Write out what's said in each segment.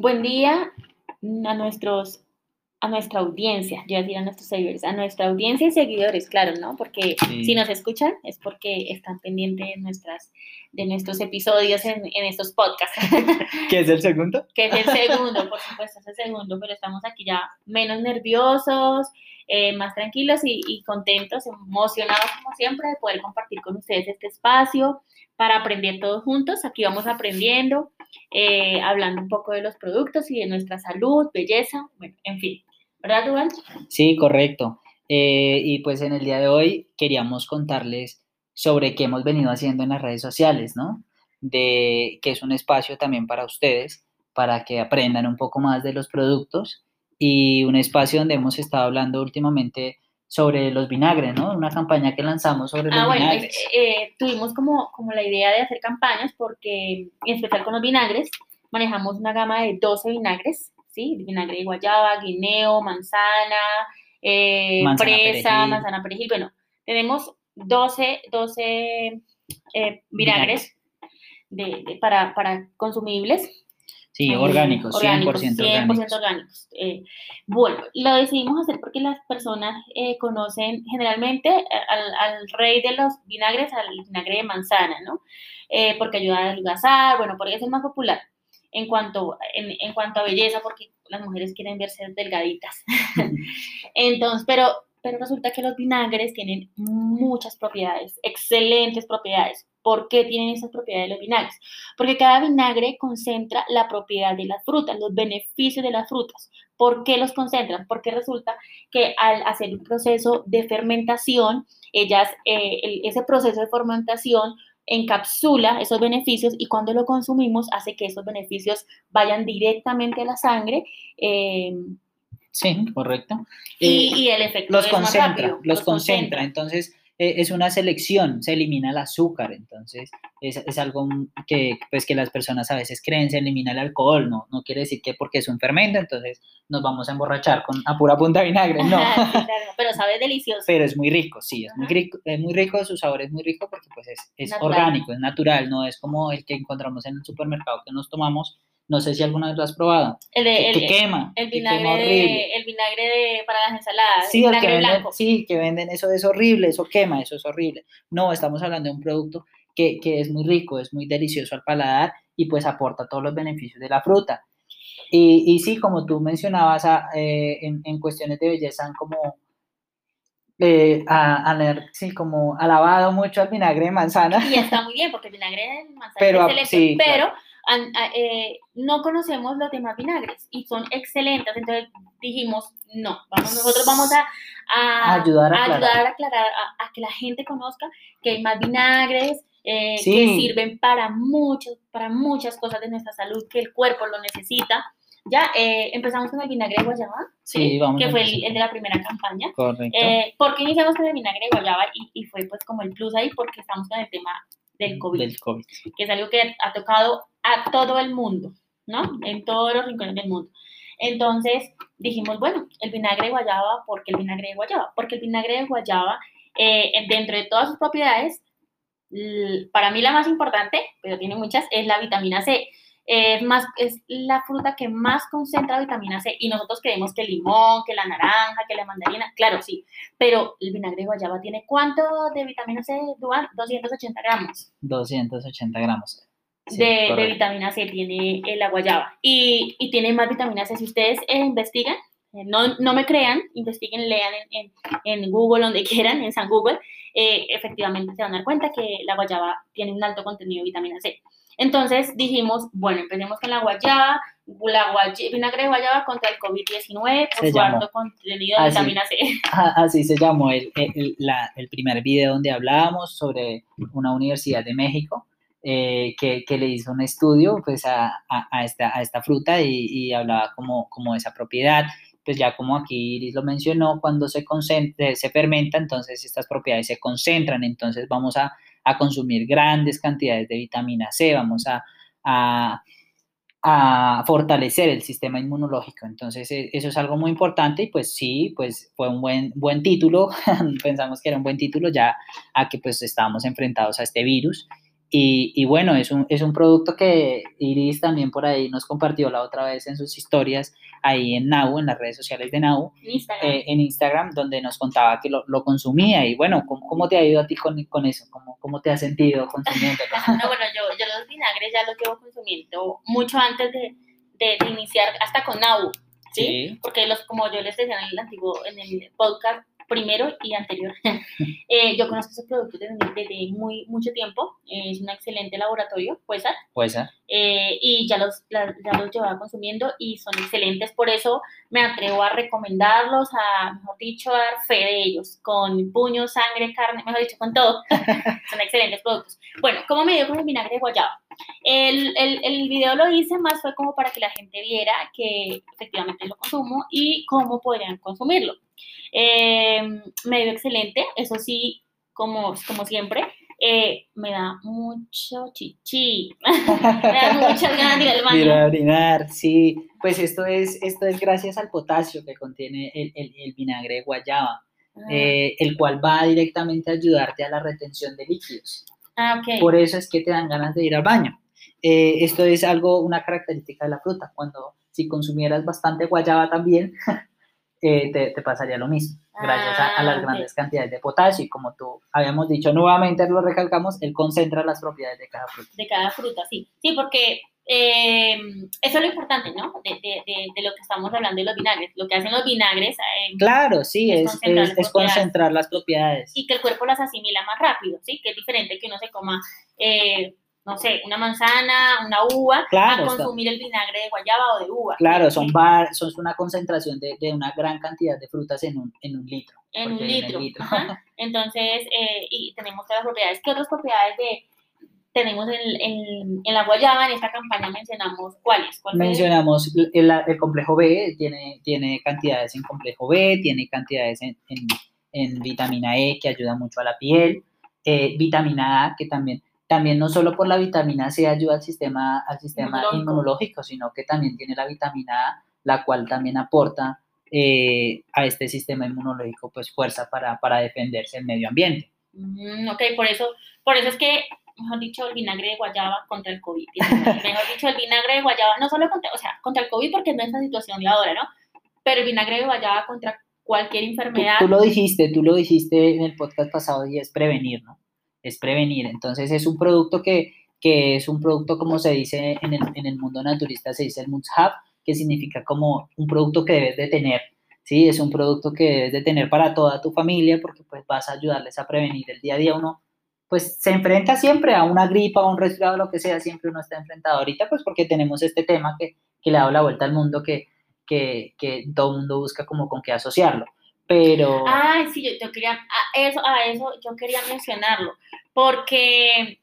Buen día a nuestros a nuestra audiencia, yo decir a nuestros seguidores, a nuestra audiencia y seguidores, claro, ¿no? Porque si nos escuchan es porque están pendientes de, nuestras, de nuestros episodios en, en estos podcasts. ¿Qué es el segundo? Que es el segundo, por supuesto, es el segundo, pero estamos aquí ya menos nerviosos, eh, más tranquilos y, contentos, emocionados como siempre de poder compartir con ustedes este espacio para aprender todos juntos. Aquí vamos aprendiendo, eh, hablando un poco de los productos y de nuestra salud, belleza, bueno, en fin. ¿Verdad, Duval? Sí, correcto. Eh, y pues en el día de hoy queríamos contarles sobre qué hemos venido haciendo en las redes sociales, ¿no? De que es un espacio también para ustedes, para que aprendan un poco más de los productos y un espacio donde hemos estado hablando últimamente sobre los vinagres, ¿no? Una campaña que lanzamos sobre ah, los bueno, vinagres. Eh, tuvimos como, como la idea de hacer campañas porque, en especial con los vinagres, manejamos una gama de 12 vinagres ¿sí? Vinagre de guayaba, guineo, manzana, eh, fresa, manzana perejil. Bueno, tenemos 12, 12 eh, vinagres de, para, para consumibles. Sí, orgánicos, 100%, orgánicos. orgánicos. Eh, bueno, lo decidimos hacer porque las personas conocen generalmente al, al, rey de los vinagres, al vinagre de manzana, ¿no? porque ayuda a adelgazar, bueno, porque es el más popular en cuanto, en, en cuanto a belleza, porque las mujeres quieren verse delgaditas. Entonces, pero, pero resulta que los vinagres tienen muchas propiedades, excelentes propiedades. ¿Por qué tienen esas propiedades los vinagres? Porque cada vinagre concentra la propiedad de las frutas, los beneficios de las frutas. ¿Por qué los concentran? Porque resulta que al hacer un proceso de fermentación, ellas, eh, ese proceso de fermentación encapsula esos beneficios y cuando lo consumimos hace que esos beneficios vayan directamente a la sangre. Eh, sí, correcto. Y, el efecto los concentra, los, los concentra. Entonces, eh, es una selección, se elimina el azúcar, entonces es, es, algo que, pues, que las personas a veces creen, se elimina el alcohol, no, no quiere decir que porque es un fermento, entonces nos vamos a emborrachar con a pura punta de vinagre, no. pero sabe delicioso. Pero es muy rico, sí, es muy rico, es muy rico, su sabor es muy rico porque pues es, es orgánico, es natural, no es como el que encontramos en el supermercado que nos tomamos no sé si alguna vez lo has probado. El de, que, quema. El vinagre, de, el vinagre de, para las ensaladas. Sí, el que venden, blanco. sí, que venden eso, es horrible, eso quema, eso es horrible. No, estamos hablando de un producto que, que es muy rico, es muy delicioso al paladar y pues aporta todos los beneficios de la fruta. Y, y sí, como tú mencionabas, a, eh, en, en, cuestiones de belleza han como, eh, a, a, sí, como alabado mucho al vinagre de manzana. Y está muy bien, porque el vinagre de manzana pero, es excelente, sí, pero... Claro eh, no conocemos los demás vinagres y son excelentes, entonces dijimos, no, vamos, nosotros vamos a, a, ayudar a, ayudar a aclarar, a, que la gente conozca que hay más vinagres, eh, que sirven para, muchos, para muchas cosas de nuestra salud, que el cuerpo lo necesita. Ya eh, empezamos con el vinagre de guayaba, sí, Vamos que fue el, el, de la primera campaña. Correcto. Eh, ¿Por qué iniciamos con el vinagre de guayaba? Y, y, fue pues como el plus ahí porque estamos con el tema del COVID, del COVID, que es algo que ha tocado a todo el mundo, ¿no? En todos los rincones del mundo. Entonces dijimos, bueno, el vinagre de guayaba, ¿por qué el vinagre de guayaba? Porque el vinagre de guayaba, eh, dentro de todas sus propiedades, para mí la más importante, pero tiene muchas, es la vitamina C. Es, más, es la fruta que más concentra vitamina C y nosotros creemos que el limón, que la naranja, que la mandarina, claro, sí, pero el vinagre de guayaba tiene cuánto de vitamina C, Duan? 280 gramos. 280 gramos de, de, vitamina C tiene la guayaba y, y, tiene más vitamina C. Si ustedes eh, investigan, eh, no, no, me crean, investiguen, lean en, en, en, Google, donde quieran, en San Google, eh, efectivamente se van a dar cuenta que la guayaba tiene un alto contenido de vitamina C. Entonces dijimos, bueno, empecemos con la guayaba, la guay vinagre de guayaba contra el COVID-19 por su alto contenido de así, vitamina C. Así se llamó el, el, la, el primer video donde hablábamos sobre una universidad de México eh, que, que, le hizo un estudio pues a, a, a, esta, a esta, fruta y, y, hablaba como, como de esa propiedad. Pues ya como aquí Iris lo mencionó, cuando se, concentra, se fermenta, entonces estas propiedades se concentran, entonces vamos a, a consumir grandes cantidades de vitamina C, vamos a, a, a, fortalecer el sistema inmunológico. Entonces, e, eso es algo muy importante y pues sí, pues fue un buen, buen título, pensamos que era un buen título ya a que pues estábamos enfrentados a este virus y, bueno, es un, es un producto que Iris también por ahí nos compartió la otra vez en sus historias, ahí en Nau, en las redes sociales de Nau, Instagram. en Instagram, donde nos contaba que lo, lo consumía. Y bueno, ¿cómo, ¿cómo, te ha ido a ti con, con eso? ¿Cómo, ¿Cómo, te has sentido consumiendo? no, bueno, yo, yo los vinagres ya los llevo consumiendo mucho antes de, de, de iniciar, hasta con Nau. ¿sí? ¿sí? Porque los, como yo les decía en el antiguo, en el podcast, primero y anterior. eh, yo conozco esos productos desde, desde muy mucho tiempo. Es un excelente laboratorio, Cuesar. Cuesar. Eh, y ya los, la, ya los llevaba consumiendo y son excelentes. Por eso me atrevo a recomendarlos, a, mejor dicho, a dar fe de ellos, con puño, sangre, carne, mejor dicho, con todo. son excelentes productos. Bueno, ¿cómo me dio con el vinagre de guayaba? El, el, el, video lo hice más fue como para que la gente viera que efectivamente lo consumo y cómo podrían consumirlo. Eh, me dio excelente, eso sí, como, como siempre, eh, me da mucho chichi. me da muchas ganas de ir al baño. orinar, sí. Pues esto es, esto es gracias al potasio que contiene el, el, el vinagre de guayaba, ah. eh, el cual va directamente a ayudarte a la retención de líquidos. Ah, okay. Por eso es que te dan ganas de ir al baño. Eh, esto es algo, una característica de la fruta. Cuando si consumieras bastante guayaba también, eh, te, te, pasaría lo mismo, gracias a, a las Ah, grandes cantidades de potasio. Y como tú habíamos dicho, nuevamente lo recalcamos, él concentra las propiedades de cada fruta. De cada fruta, sí. Sí, porque eh, eso es lo importante, ¿no? De, de, de, de, lo que estamos hablando de los vinagres. Lo que hacen los vinagres. Eh, Claro, sí, es es, concentrar es, las es propiedades. concentrar las propiedades. y que el cuerpo las asimila más rápido, ¿sí? Que es diferente que uno se coma, eh, no sé, una manzana, una uva, Claro, a está- consumir el vinagre de guayaba o de uva. Claro, son, var- son una concentración de, una gran cantidad de frutas en un, en un litro. En un litro. Entonces, eh, y tenemos todas las propiedades. ¿Qué otras propiedades de, tenemos en, en, en la guayaba? En esta campaña mencionamos cuáles. Mencionamos el, el- el complejo B, tiene, tiene cantidades en complejo B, tiene cantidades en, en- en vitamina E que ayuda mucho a la piel, eh, vitamina A que también, también no solo por la vitamina C ayuda al sistema, al sistema Inmunológico. inmunológico, sino que también tiene la vitamina A, la cual también aporta eh, a este sistema inmunológico pues fuerza para, para defenderse del medio ambiente. Mm, ok, por eso, por eso es que, mejor dicho, el vinagre de guayaba contra el COVID. mejor dicho, el vinagre de guayaba, no solo contra, o sea, contra el COVID porque no es la situación de ahora, ¿no? Pero el vinagre de guayaba contra cualquier enfermedad. tú lo dijiste, tú lo dijiste en el podcast pasado y es prevenir, ¿no? Es prevenir. Entonces es un producto que, que es un producto, como se dice en el, en el mundo naturista, se dice el Mutshab, que significa como un producto que debes de tener, ¿sí? Es un producto que debes de tener para toda tu familia porque pues vas a ayudarles a prevenir el día a día. Uno pues se enfrenta siempre a una gripa, a un resfriado, lo que sea, siempre uno está enfrentado ahorita pues porque tenemos este tema que, que le ha dado la vuelta al mundo, que, que, que todo el mundo busca como con qué asociarlo. Pero... Ay, sí, yo, yo quería, a eso, a eso yo quería mencionarlo, porque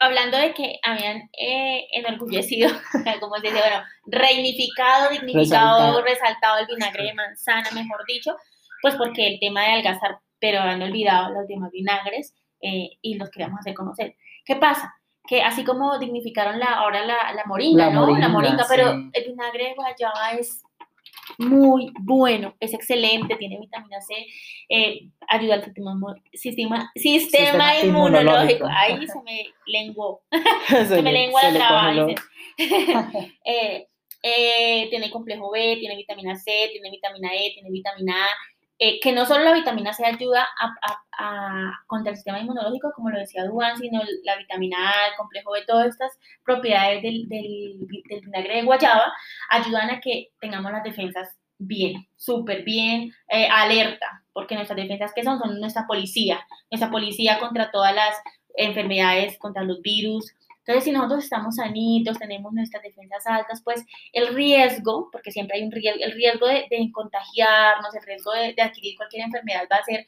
hablando de que habían eh, enorgullecido, como se dice, bueno, reignificado, dignificado, Resaltado. resaltado el vinagre de manzana, mejor dicho, pues porque el tema de adelgazar, pero han olvidado los demás vinagres eh, y los queríamos hacer conocer. ¿Qué pasa? Que así como dignificaron la, ahora la, la moringa, La ¿no? la moringa, moringa, pero sí. el vinagre de guayaba es muy bueno, es excelente, tiene vitamina C, eh, ayuda al sistema, sistema, sistema, inmunológico. inmunológico. Ahí se me lenguó, se, se me le- lengua la traba. Eh, eh, tiene complejo B, tiene vitamina C, tiene vitamina E, tiene vitamina A. eh, que no solo la vitamina C ayuda a, contra el sistema inmunológico, como lo decía Duan, sino la vitamina A, el complejo B, todas estas propiedades del, del, del vinagre de guayaba ayudan a que tengamos las defensas bien, súper bien, eh, alerta, porque nuestras defensas, ¿qué son? Son nuestra policía, nuestra policía contra todas las enfermedades, contra los virus. Entonces, si nosotros estamos sanitos, tenemos nuestras defensas altas, pues el riesgo, porque siempre hay un riesgo, el riesgo de, de contagiarnos, el riesgo de, de adquirir cualquier enfermedad va a ser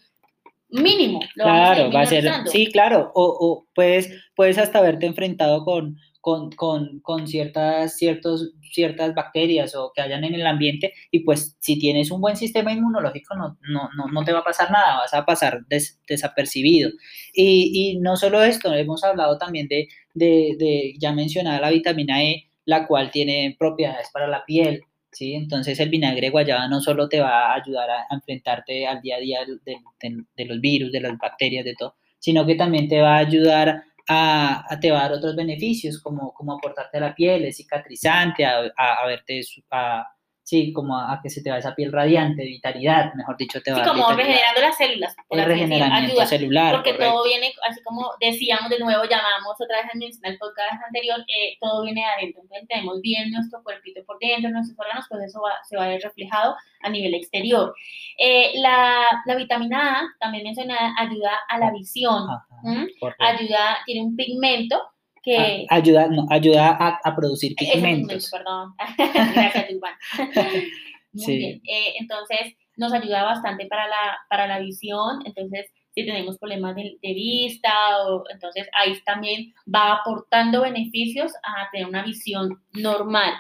mínimo. Lo vamos a ir Claro, va a ser, sí, claro, o, o puedes, puedes hasta haberte enfrentado con, con, con, con ciertas, ciertos, ciertas bacterias o que hayan en el ambiente y pues si tienes un buen sistema inmunológico no, no, no, no te va a pasar nada, vas a pasar des- desapercibido. Y, y no solo esto, hemos hablado también de, de, de, ya mencionada la vitamina E, la cual tiene propiedades para la piel, ¿sí? Entonces el vinagre guayaba no solo te va a ayudar a, a enfrentarte al día a día de, de- de los virus, de las bacterias, de todo, sino que también te va a ayudar a, a te va a dar otros beneficios, como, como aportarte la piel, es cicatrizante, a, a, a verte, a, sí, como a, a que se te va esa piel radiante, vitalidad, mejor dicho, te va Sí, como vitalidad. regenerando las células. por el regeneramiento ayuda. celular, Porque correcto. todo viene, así como decíamos de nuevo, llamamos otra vez al mencionar el podcast anterior, eh, todo viene de adentro. Entonces tenemos bien nuestro cuerpito por dentro, nuestros órganos, pues eso va- se va a ver reflejado a nivel exterior. Eh, la, la vitamina A, también mencionada, ayuda a la visión, Ajá, ayuda, tiene un pigmento que... A- ayuda, no, ayuda a, a producir pigmentos. perdón. Gracias. Muy Sí. bien. Eh, entonces, nos ayuda bastante para la, para la visión. Entonces, si tenemos problemas de, de vista, o, entonces ahí también va aportando beneficios a tener una visión normal.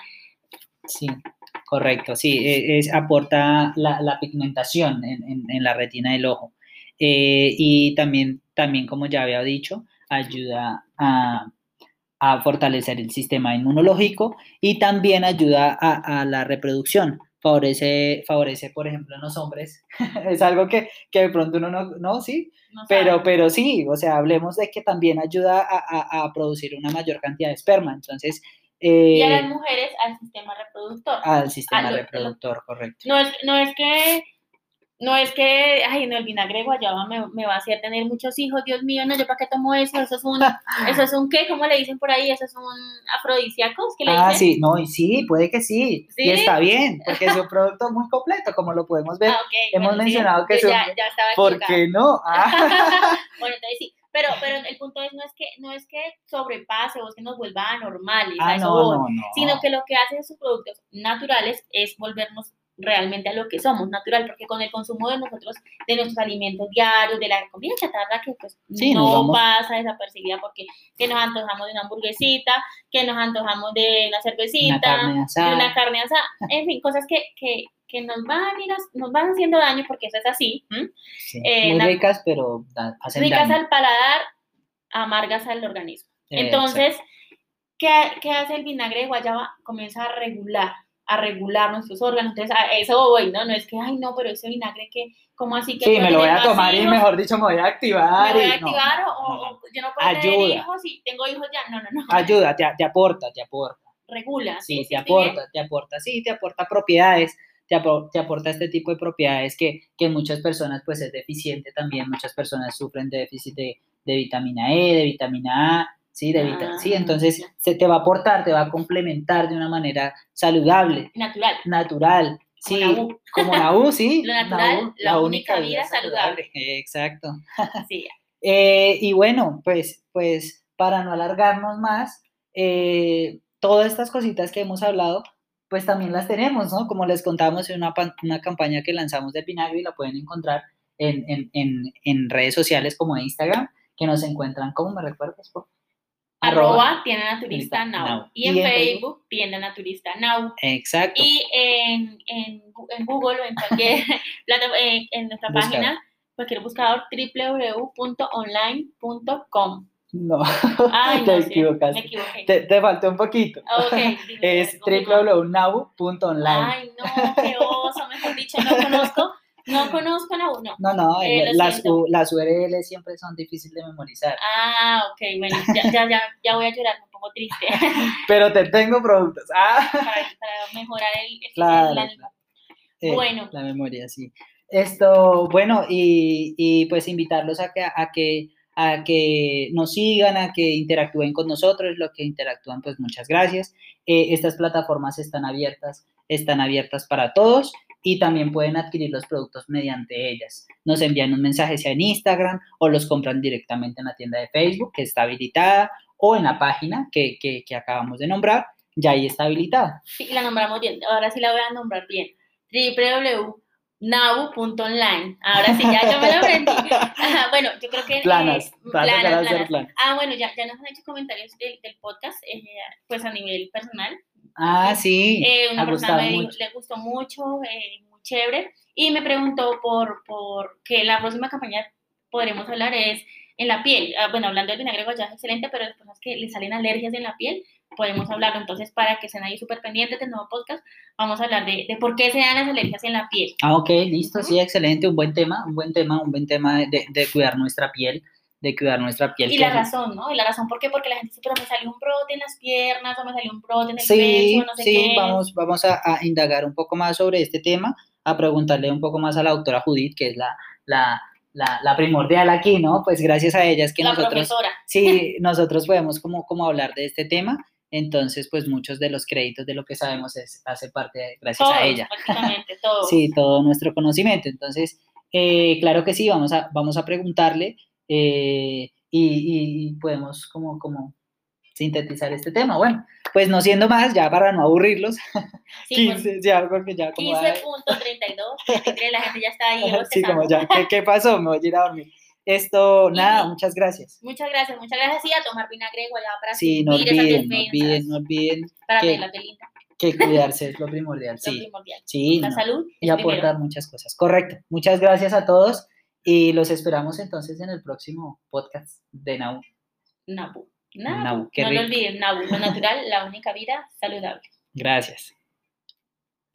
Sí, correcto, sí, e- es, aporta la, la pigmentación en, en- en la retina del ojo. Eh, y también, también, como ya había dicho, ayuda a, a fortalecer el sistema inmunológico y también ayuda a, a la reproducción. Favorece, favorece, por ejemplo, en los hombres. es algo que, que de pronto uno no, no, sí, ¿no pero, pero sí, o sea, hablemos de que también ayuda a, a- a producir una mayor cantidad de esperma. Entonces, y a eh, las mujeres al sistema reproductor. al sistema lo- reproductor, correcto. No es, no es que, no es que, ay, no, el vinagre guayaba me, me va a hacer tener muchos hijos, Dios mío, no, yo para qué tomo eso, eso es un, eso es un qué, ¿cómo le dicen por ahí? Eso es un afrodisíaco, ¿es que le Ah, dicen? sí, no, y sí, puede que sí, ¿Sí? y está bien, porque es un producto muy completo, como lo podemos ver. Ah, hemos bueno, sí, mencionado que ya, ya estaba ¿Por equivocada. qué no? Ah, bueno, entonces sí, pero, pero el punto es no es que no es que sobrepase o es que nos vuelva anormales, a ah, no, no, no. sino que lo que hacen esos productos naturales es volvernos realmente a lo que somos, natural, porque con el consumo de nosotros, de nuestros alimentos diarios, de la comida chatarra que pues Sí, no pasa desapercibida porque que nos antojamos de una hamburguesita, que nos antojamos de una cervecita, Una carne de una carne asada, en fin, cosas que, que, que nos van a ir a- nos van haciendo daño porque eso es así, eh, muy ricas, pero hacen ricas daño. al paladar, amargas al organismo. Eh, Entonces, ¿qué, qué hace el vinagre de guayaba? Comienza a regular, a regular nuestros órganos. Entonces, a eso voy, ¿no? No es que, ay, no, pero ese vinagre que, ¿cómo así que Sí, me lo voy a tomar y mejor dicho me voy a activar. ¿Me voy y a no, activar o, no, o- no. o yo no puedo tener Ayuda. hijos y tengo hijos ya? No, no, no. Ayuda, te, te aporta, te aporta. Regula. Sí, Sí, te bien. aporta, te aporta, sí, te aporta propiedades, te, apo- te aporta este tipo de propiedades que, que en muchas personas pues es deficiente también, muchas personas sufren de déficit de, de vitamina E, de vitamina A, sí, de vita- sí, Ah, entonces se te va a aportar, te va a complementar de una manera saludable, Natural. natural, sí, como la U, sí, Lo natural, U, la única vida saludable. Exacto. Sí, Eh, y bueno, pues, pues para no alargarnos más, eh, todas estas cositas que hemos hablado, pues también las tenemos, ¿no? Como les contábamos en una, una campaña que lanzamos de Vinagre y la pueden encontrar en, en, en, en redes sociales como Instagram, que nos encuentran, ¿cómo me recuerdas? por? Arroba tienda naturista now. Now. Y en Y en Facebook, tienda naturista now. Exacto. Y en, en, en Google o en cualquier eh, en nuestra Buscador. página, cualquier buscador, www.online.com. No, Ay, te no sé, me equivocaste. equivoqué. Te, te faltó un poquito. Ok, dime, Es www.now.online. Ay, no, qué oso, mejor dicho, no conozco, no conozco la uno. No, no, Eh, lo las. U- las URL siempre son difíciles de memorizar. Ah, ok, bueno, ya, ya, ya, ya voy a llorar, me pongo triste Pero te tengo productos. Ah, para, para mejorar el, el- Claro, ánimo. eh, Bueno. La memoria, sí. Esto, bueno, y, y pues invitarlos a que, a que a que nos sigan, a que interactúen con nosotros, lo que interactúan, pues muchas gracias. Eh, estas plataformas están abiertas, están abiertas para todos y también pueden adquirir los productos mediante ellas. Nos envían un mensaje sea en Instagram o los compran directamente en la tienda de Facebook que está habilitada o en la página que, que, que acabamos de nombrar, ya ahí está habilitada. Sí, la nombramos bien, ahora sí la voy a nombrar bien. www.nabu.online. Ahora sí, ya yo me lo aprendí. Ajá, bueno, yo creo que... eh, Planas, a planas. Ah, bueno, ya, ya nos han hecho comentarios del, del podcast, eh, pues a nivel personal. Ah, sí, Eh, una ha persona me mucho. le gustó mucho, eh, muy chévere, y me preguntó por, por que la próxima campaña podremos hablar es en la piel. Ah, bueno, hablando del vinagre guayaba es excelente, pero las personas que le salen alergias en la piel, podemos hablarlo. Entonces, para que estén ahí súper pendientes del nuevo podcast, vamos a hablar de, de por qué se dan las alergias en la piel. Ah, ok, listo, sí, excelente, un buen tema, un buen tema, un buen tema de, de cuidar nuestra piel. De cuidar nuestra piel. Y la razón, ¿no? Y la razón, ¿por qué? Porque la gente dice, pero me salió un brote en las piernas, o me salió un brote en el Sí, pecho, no sé sí, qué. vamos, vamos a, a indagar un poco más sobre este tema, a preguntarle un poco más a la doctora Judith, que es la, la, la, la primordial aquí, ¿no? Pues gracias a ella es que la nosotros, profesora. sí, nosotros podemos como, como hablar de este tema, entonces pues muchos de los créditos de lo que sabemos es, hace parte de- gracias Todos, a ella. prácticamente, todo. Sí, todo nuestro conocimiento. Entonces, eh, claro que sí, vamos a, vamos a preguntarle eh, y, y podemos como, como sintetizar este tema. Bueno, pues no siendo más, ya para no aburrirlos, Sí, pues, 15, ya, porque ya como... ay, 15.32, 33, la gente ya está ahí sí, como ya, ¿qué, qué pasó? Me voy a ir a dormir. Esto, nada, Y- muchas gracias. Muchas gracias, muchas gracias. Sí, a tomar vinagre guayaba para Sí, no olviden, no olviden, no olviden para que- la que cuidarse es lo primordial. lo Sí, primordial. sí, La no. salud y aportar primero. muchas cosas. Correcto. Muchas gracias a todos y los esperamos entonces en el próximo podcast de Nau. Nabu. Nabu. Nabu, qué no lo olviden, Nabu. Lo natural, la única vida saludable. Gracias.